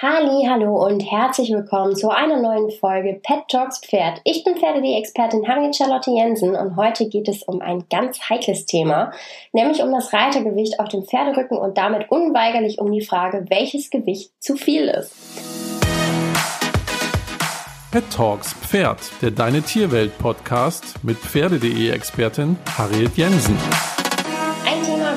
Halli, hallo und herzlich willkommen zu einer neuen Folge Pet Talks Pferd. Ich bin Pferde.de-Expertin Harriet Charlotte Jensen und heute geht es um ein ganz heikles Thema, nämlich um das Reitergewicht auf dem Pferderücken und damit unweigerlich um die Frage, welches Gewicht zu viel ist. Pet Talks Pferd, der Deine Tierwelt Podcast mit Pferde.de-Expertin Harriet Jensen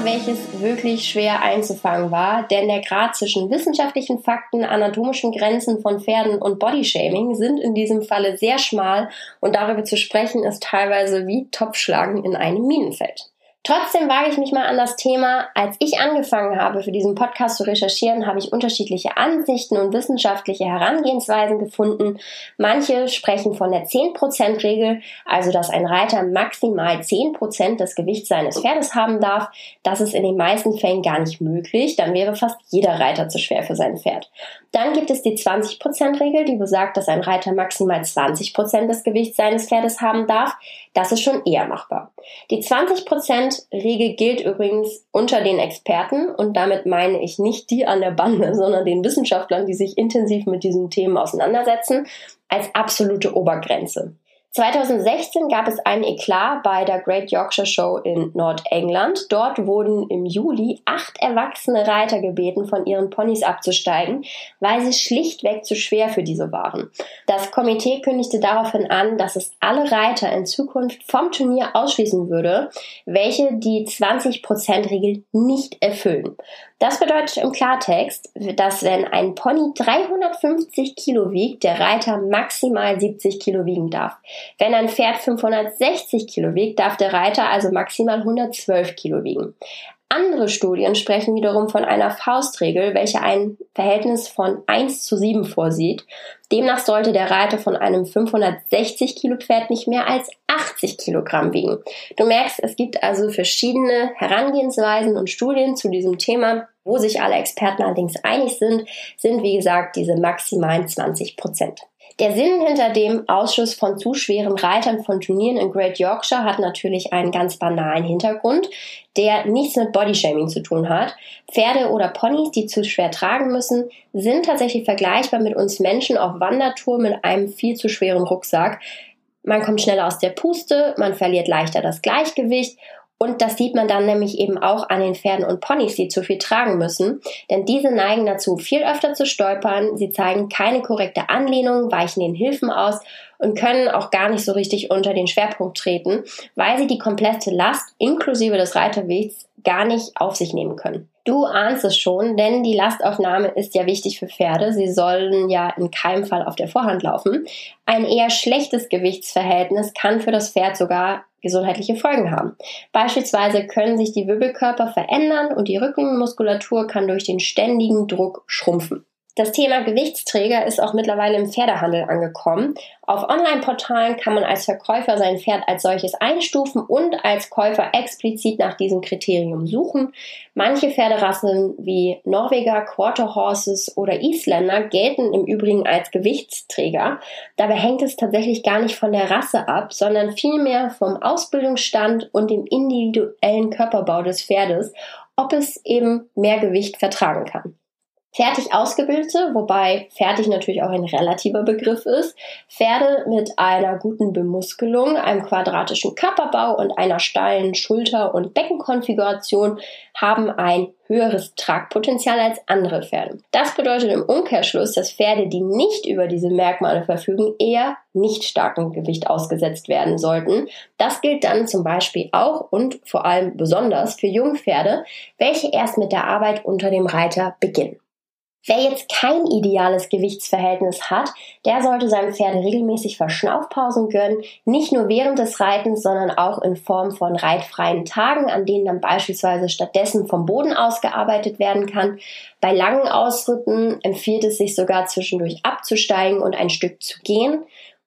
welches wirklich schwer einzufangen war, denn der Grad zwischen wissenschaftlichen Fakten, anatomischen Grenzen von Pferden und Bodyshaming sind in diesem Falle sehr schmal und darüber zu sprechen ist teilweise wie Topfschlagen in einem Minenfeld. Trotzdem wage ich mich mal an das Thema. Als ich angefangen habe, für diesen Podcast zu recherchieren, habe ich unterschiedliche Ansichten und wissenschaftliche Herangehensweisen gefunden. Manche sprechen von der 10%-Regel, also dass ein Reiter maximal 10% des Gewichts seines Pferdes haben darf. Das ist in den meisten Fällen gar nicht möglich. Dann wäre fast jeder Reiter zu schwer für sein Pferd. Dann gibt es die 20%-Regel, die besagt, dass ein Reiter maximal 20% des Gewichts seines Pferdes haben darf. Das ist schon eher machbar. Die 20% Regel gilt übrigens unter den Experten und damit meine ich nicht die an der Bande, sondern den Wissenschaftlern, die sich intensiv mit diesen Themen auseinandersetzen, als absolute Obergrenze. 2016 gab es einen Eklat bei der Great Yorkshire Show in Nordengland. Dort wurden im Juli acht erwachsene Reiter gebeten, von ihren Ponys abzusteigen, weil sie schlichtweg zu schwer für diese waren. Das Komitee kündigte daraufhin an, dass es alle Reiter in Zukunft vom Turnier ausschließen würde, welche die 20%-Regel nicht erfüllen. Das bedeutet im Klartext, dass wenn ein Pony 350 Kilo wiegt, der Reiter maximal 70 Kilo wiegen darf. Wenn ein Pferd 560 Kilo wiegt, darf der Reiter also maximal 112 Kilo wiegen. Andere Studien sprechen wiederum von einer Faustregel, welche ein Verhältnis von 1 zu 7 vorsieht. Demnach sollte der Reiter von einem 560 Kilo Pferd nicht mehr als 80 Kilogramm wiegen. Du merkst, es gibt also verschiedene Herangehensweisen und Studien zu diesem Thema. Wo sich alle Experten allerdings einig sind, sind wie gesagt diese maximalen 20 Prozent. Der Sinn hinter dem Ausschuss von zu schweren Reitern von Turnieren in Great Yorkshire hat natürlich einen ganz banalen Hintergrund, der nichts mit Bodyshaming zu tun hat. Pferde oder Ponys, die zu schwer tragen müssen, sind tatsächlich vergleichbar mit uns Menschen auf Wandertour mit einem viel zu schweren Rucksack. Man kommt schneller aus der Puste, man verliert leichter das Gleichgewicht und das sieht man dann nämlich eben auch an den Pferden und Ponys, die zu viel tragen müssen. Denn diese neigen dazu, viel öfter zu stolpern. Sie zeigen keine korrekte Anlehnung, weichen den Hilfen aus und können auch gar nicht so richtig unter den Schwerpunkt treten, weil sie die komplette Last inklusive des Reiterwegs gar nicht auf sich nehmen können. Du ahnst es schon, denn die Lastaufnahme ist ja wichtig für Pferde. Sie sollen ja in keinem Fall auf der Vorhand laufen. Ein eher schlechtes Gewichtsverhältnis kann für das Pferd sogar gesundheitliche Folgen haben. Beispielsweise können sich die Wirbelkörper verändern und die Rückenmuskulatur kann durch den ständigen Druck schrumpfen. Das Thema Gewichtsträger ist auch mittlerweile im Pferdehandel angekommen. Auf Online-Portalen kann man als Verkäufer sein Pferd als solches einstufen und als Käufer explizit nach diesem Kriterium suchen. Manche Pferderassen wie Norweger, Quarter Horses oder Isländer gelten im Übrigen als Gewichtsträger. Dabei hängt es tatsächlich gar nicht von der Rasse ab, sondern vielmehr vom Ausbildungsstand und dem individuellen Körperbau des Pferdes, ob es eben mehr Gewicht vertragen kann fertig ausgebildete, wobei fertig natürlich auch ein relativer Begriff ist, Pferde mit einer guten Bemuskelung, einem quadratischen Körperbau und einer steilen Schulter- und Beckenkonfiguration haben ein höheres Tragpotenzial als andere Pferde. Das bedeutet im Umkehrschluss, dass Pferde, die nicht über diese Merkmale verfügen, eher nicht starkem Gewicht ausgesetzt werden sollten. Das gilt dann zum Beispiel auch und vor allem besonders für Jungpferde, welche erst mit der Arbeit unter dem Reiter beginnen. Wer jetzt kein ideales Gewichtsverhältnis hat, der sollte seinem Pferd regelmäßig Verschnaufpausen gönnen, nicht nur während des Reitens, sondern auch in Form von reitfreien Tagen, an denen dann beispielsweise stattdessen vom Boden aus gearbeitet werden kann. Bei langen Ausritten empfiehlt es sich sogar zwischendurch abzusteigen und ein Stück zu gehen.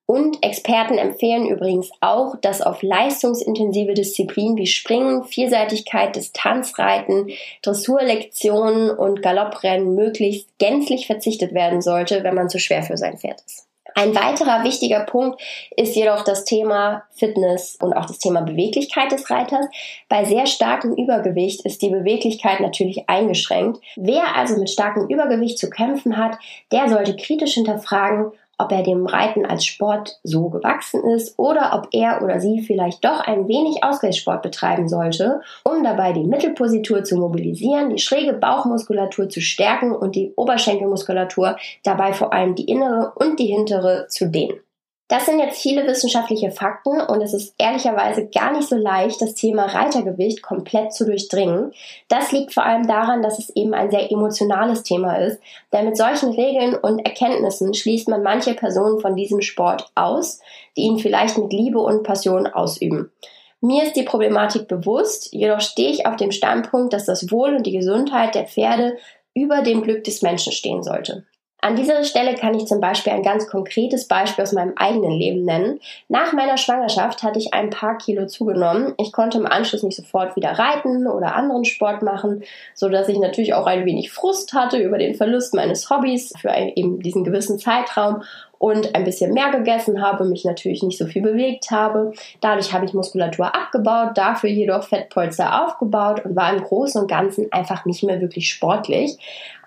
Und Experten empfehlen übrigens auch, dass auf leistungsintensive Disziplinen wie Springen, Vielseitigkeit, Distanzreiten, Dressurlektionen und Galopprennen möglichst gänzlich verzichtet werden sollte, wenn man zu schwer für sein Pferd ist. Ein weiterer wichtiger Punkt ist jedoch das Thema Fitness und auch das Thema Beweglichkeit des Reiters. Bei sehr starkem Übergewicht ist die Beweglichkeit natürlich eingeschränkt. Wer also mit starkem Übergewicht zu kämpfen hat, der sollte kritisch hinterfragen, ob er dem Reiten als Sport so gewachsen ist oder ob er oder sie vielleicht doch ein wenig Ausgleichssport betreiben sollte, um dabei die Mittelpositur zu mobilisieren, die schräge Bauchmuskulatur zu stärken und die Oberschenkelmuskulatur dabei vor allem die innere und die hintere zu dehnen. Das sind jetzt viele wissenschaftliche Fakten und es ist ehrlicherweise gar nicht so leicht, das Thema Reitergewicht komplett zu durchdringen. Das liegt vor allem daran, dass es eben ein sehr emotionales Thema ist, denn mit solchen Regeln und Erkenntnissen schließt man manche Personen von diesem Sport aus, die ihn vielleicht mit Liebe und Passion ausüben. Mir ist die Problematik bewusst, jedoch stehe ich auf dem Standpunkt, dass das Wohl und die Gesundheit der Pferde über dem Glück des Menschen stehen sollte. An dieser Stelle kann ich zum Beispiel ein ganz konkretes Beispiel aus meinem eigenen Leben nennen. Nach meiner Schwangerschaft hatte ich ein paar Kilo zugenommen. Ich konnte im Anschluss nicht sofort wieder reiten oder anderen Sport machen, so dass ich natürlich auch ein wenig Frust hatte über den Verlust meines Hobbys für eben diesen gewissen Zeitraum und ein bisschen mehr gegessen habe, mich natürlich nicht so viel bewegt habe. Dadurch habe ich Muskulatur abgebaut, dafür jedoch Fettpolster aufgebaut und war im Großen und Ganzen einfach nicht mehr wirklich sportlich.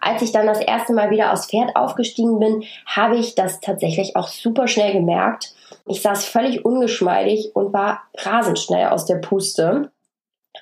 Als ich dann das erste Mal wieder aufs Pferd aufgestiegen bin, habe ich das tatsächlich auch super schnell gemerkt. Ich saß völlig ungeschmeidig und war rasend schnell aus der Puste.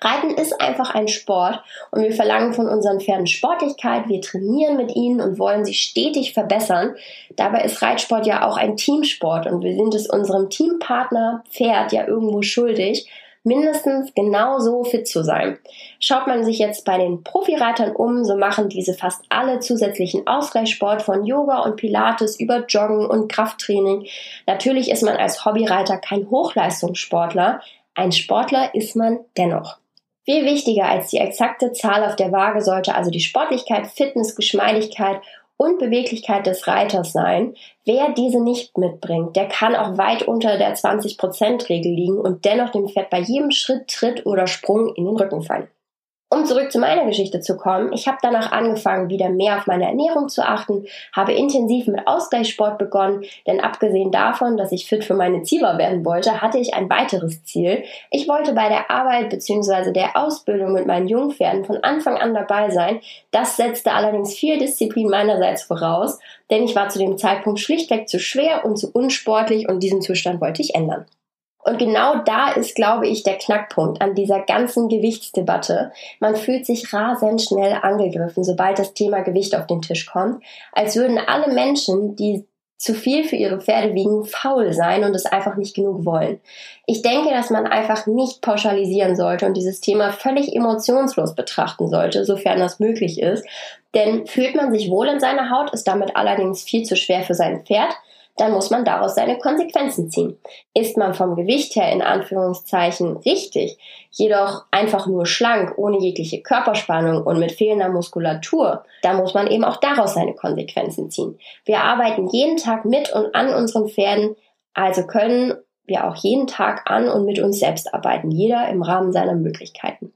Reiten ist einfach ein Sport und wir verlangen von unseren Pferden Sportlichkeit, wir trainieren mit ihnen und wollen sie stetig verbessern. Dabei ist Reitsport ja auch ein Teamsport und wir sind es unserem Teampartner Pferd ja irgendwo schuldig, mindestens genauso fit zu sein. Schaut man sich jetzt bei den Profireitern um, so machen diese fast alle zusätzlichen Ausgleichssport von Yoga und Pilates über Joggen und Krafttraining. Natürlich ist man als Hobbyreiter kein Hochleistungssportler, ein Sportler ist man dennoch. Viel wichtiger als die exakte Zahl auf der Waage sollte also die Sportlichkeit, Fitness, Geschmeidigkeit und Beweglichkeit des Reiters sein. Wer diese nicht mitbringt, der kann auch weit unter der 20%-Regel liegen und dennoch dem Pferd bei jedem Schritt, Tritt oder Sprung in den Rücken fallen. Um zurück zu meiner Geschichte zu kommen, ich habe danach angefangen, wieder mehr auf meine Ernährung zu achten, habe intensiv mit Ausgleichssport begonnen, denn abgesehen davon, dass ich fit für meine Ziva werden wollte, hatte ich ein weiteres Ziel. Ich wollte bei der Arbeit bzw. der Ausbildung mit meinen Jungpferden von Anfang an dabei sein. Das setzte allerdings viel Disziplin meinerseits voraus, denn ich war zu dem Zeitpunkt schlichtweg zu schwer und zu unsportlich und diesen Zustand wollte ich ändern. Und genau da ist, glaube ich, der Knackpunkt an dieser ganzen Gewichtsdebatte. Man fühlt sich rasend schnell angegriffen, sobald das Thema Gewicht auf den Tisch kommt, als würden alle Menschen, die zu viel für ihre Pferde wiegen, faul sein und es einfach nicht genug wollen. Ich denke, dass man einfach nicht pauschalisieren sollte und dieses Thema völlig emotionslos betrachten sollte, sofern das möglich ist. Denn fühlt man sich wohl in seiner Haut, ist damit allerdings viel zu schwer für sein Pferd, dann muss man daraus seine Konsequenzen ziehen. Ist man vom Gewicht her in Anführungszeichen richtig, jedoch einfach nur schlank, ohne jegliche Körperspannung und mit fehlender Muskulatur, dann muss man eben auch daraus seine Konsequenzen ziehen. Wir arbeiten jeden Tag mit und an unseren Pferden, also können wir auch jeden Tag an und mit uns selbst arbeiten, jeder im Rahmen seiner Möglichkeiten.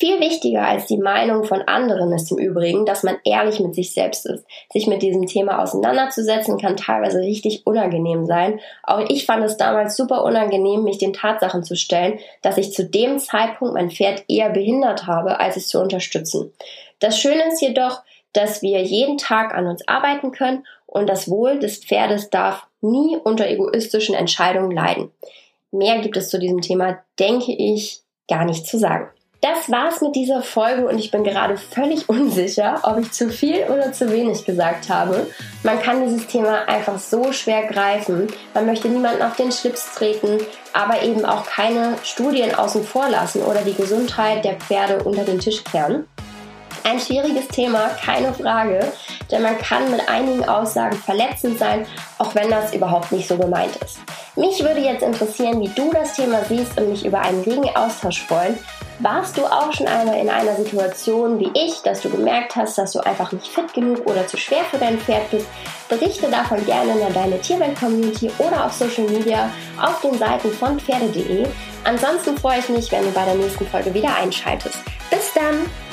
Viel wichtiger als die Meinung von anderen ist im Übrigen, dass man ehrlich mit sich selbst ist. Sich mit diesem Thema auseinanderzusetzen kann teilweise richtig unangenehm sein. Auch ich fand es damals super unangenehm, mich den Tatsachen zu stellen, dass ich zu dem Zeitpunkt mein Pferd eher behindert habe, als es zu unterstützen. Das Schöne ist jedoch, dass wir jeden Tag an uns arbeiten können und das Wohl des Pferdes darf nie unter egoistischen Entscheidungen leiden. Mehr gibt es zu diesem Thema, denke ich, gar nicht zu sagen. Das war's mit dieser Folge und ich bin gerade völlig unsicher, ob ich zu viel oder zu wenig gesagt habe. Man kann dieses Thema einfach so schwer greifen. Man möchte niemanden auf den Schlips treten, aber eben auch keine Studien außen vor lassen oder die Gesundheit der Pferde unter den Tisch kehren. Ein schwieriges Thema, keine Frage, denn man kann mit einigen Aussagen verletzend sein, auch wenn das überhaupt nicht so gemeint ist. Mich würde jetzt interessieren, wie du das Thema siehst und mich über einen regen Austausch freuen. Warst du auch schon einmal in einer Situation wie ich, dass du gemerkt hast, dass du einfach nicht fit genug oder zu schwer für dein Pferd bist? Berichte davon gerne in deine Tierwelt-Community oder auf Social Media auf den Seiten von Pferde.de. Ansonsten freue ich mich, wenn du bei der nächsten Folge wieder einschaltest. Bis dann!